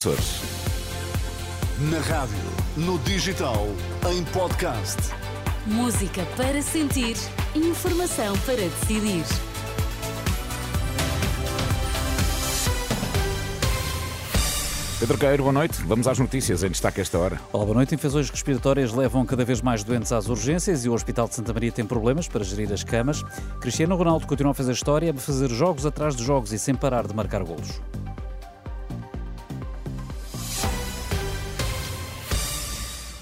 Açores. Na rádio, no digital, em podcast. Música para sentir, informação para decidir. Pedro Queiro, boa noite. Vamos às notícias em destaque esta hora. Olá, boa noite. Infecções respiratórias levam cada vez mais doentes às urgências e o Hospital de Santa Maria tem problemas para gerir as camas. Cristiano Ronaldo continua a fazer história, a fazer jogos atrás de jogos e sem parar de marcar golos.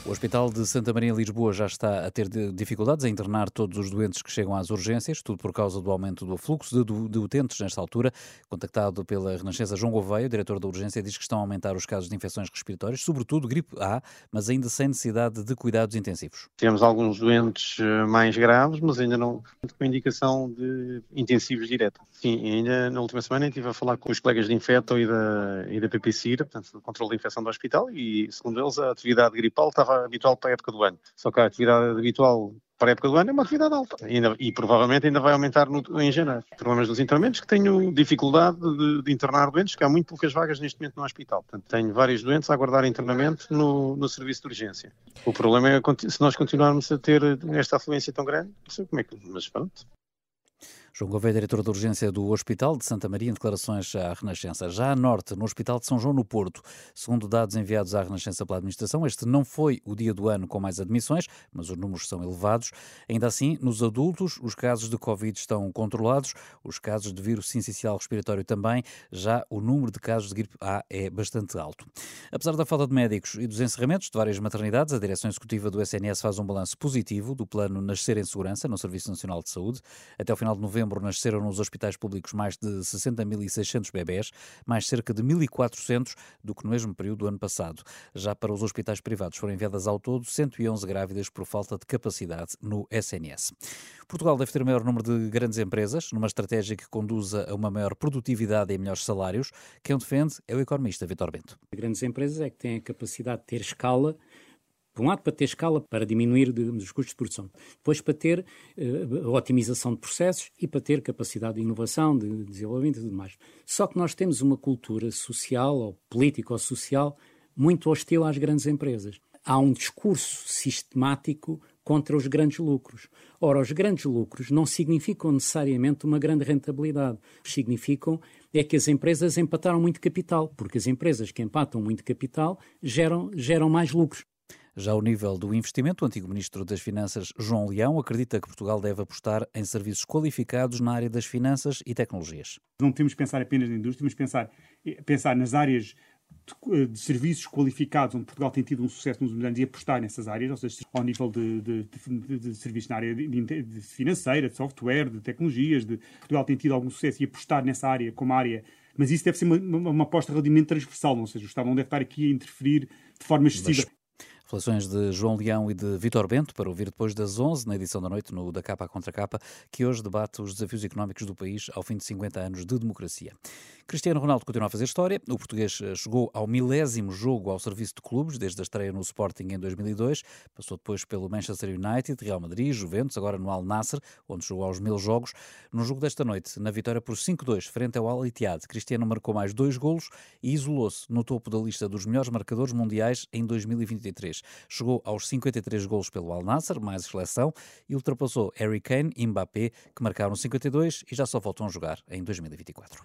O Hospital de Santa Maria em Lisboa já está a ter dificuldades a internar todos os doentes que chegam às urgências, tudo por causa do aumento do fluxo de, de utentes nesta altura. Contactado pela Renascença, João Gouveia, diretor da urgência, diz que estão a aumentar os casos de infecções respiratórias, sobretudo gripe A, mas ainda sem necessidade de cuidados intensivos. Temos alguns doentes eh, mais graves, mas ainda não com indicação de intensivos diretos. Sim, ainda na última semana estive a falar com os colegas de Infeto e da, e da PPCIR, portanto, do controle de infecção do hospital, e segundo eles a atividade gripal estava habitual para a época do ano. Só que a atividade habitual para a época do ano é uma atividade alta e, ainda, e provavelmente ainda vai aumentar no, em janeiro. Problemas dos internamentos que tenho dificuldade de, de, internar doentes, que há muito poucas vagas neste momento no hospital. Portanto, tenho vários doentes a aguardar internamento no, no serviço de urgência. O problema é se nós continuarmos a ter esta afluência tão grande, não sei como é que. Mas pronto. João Gouveia, diretor de urgência do Hospital de Santa Maria, em declarações à Renascença. Já a norte, no Hospital de São João no Porto, segundo dados enviados à Renascença pela administração, este não foi o dia do ano com mais admissões, mas os números são elevados. Ainda assim, nos adultos, os casos de Covid estão controlados, os casos de vírus sincicial respiratório também, já o número de casos de gripe A é bastante alto. Apesar da falta de médicos e dos encerramentos de várias maternidades, a direção executiva do SNS faz um balanço positivo do plano Nascer em Segurança no Serviço Nacional de Saúde. Até o final de novembro, nasceram nos hospitais públicos mais de 60.600 bebés, mais cerca de 1.400 do que no mesmo período do ano passado. Já para os hospitais privados foram enviadas ao todo 111 grávidas por falta de capacidade no SNS. Portugal deve ter maior número de grandes empresas, numa estratégia que conduza a uma maior produtividade e melhores salários. Quem o defende é o economista Vitor Bento. Grandes empresas é que têm a capacidade de ter escala por um lado, para ter escala, para diminuir digamos, os custos de produção. Depois, para ter uh, otimização de processos e para ter capacidade de inovação, de, de desenvolvimento e tudo mais. Só que nós temos uma cultura social, ou política ou social, muito hostil às grandes empresas. Há um discurso sistemático contra os grandes lucros. Ora, os grandes lucros não significam necessariamente uma grande rentabilidade. Significam é que as empresas empataram muito capital, porque as empresas que empatam muito capital geram, geram mais lucros. Já ao nível do investimento, o antigo Ministro das Finanças, João Leão, acredita que Portugal deve apostar em serviços qualificados na área das finanças e tecnologias. Não temos que pensar apenas na indústria, temos que pensar, pensar nas áreas de, eh, de, serviços qualificados, onde Portugal tem tido um sucesso nos últimos anos, e apostar nessas áreas, ou seja, ao nível de, de, de serviços na área de, financeira, de software, de tecnologias, de, Portugal tem tido algum sucesso e apostar nessa área como área mas isso deve ser uma, uma, uma aposta relativamente transversal, ou seja, o Estado não deve estar aqui a interferir de forma excessiva. Reflexões de João Leão e de Vitor Bento para ouvir depois das 11 na edição da noite no Da Capa à Contra Capa, que hoje debate os desafios económicos do país ao fim de 50 anos de democracia. Cristiano Ronaldo continua a fazer história. O português eh, chegou ao milésimo jogo ao serviço de clubes, desde a estreia no Sporting em 2002. Passou depois pelo Manchester United, Real Madrid, Juventus, agora no Al Nasser, onde jogou aos mil jogos. No jogo desta noite, na vitória por 5-2 frente ao Al Ittihad, Cristiano marcou mais dois golos e isolou-se no topo da lista dos melhores marcadores mundiais em 2023. Chegou aos 53 golos pelo Al Nasser, mais seleção, e ultrapassou Harry Kane e Mbappé, que marcaram 52 e já só voltam a jogar em 2024.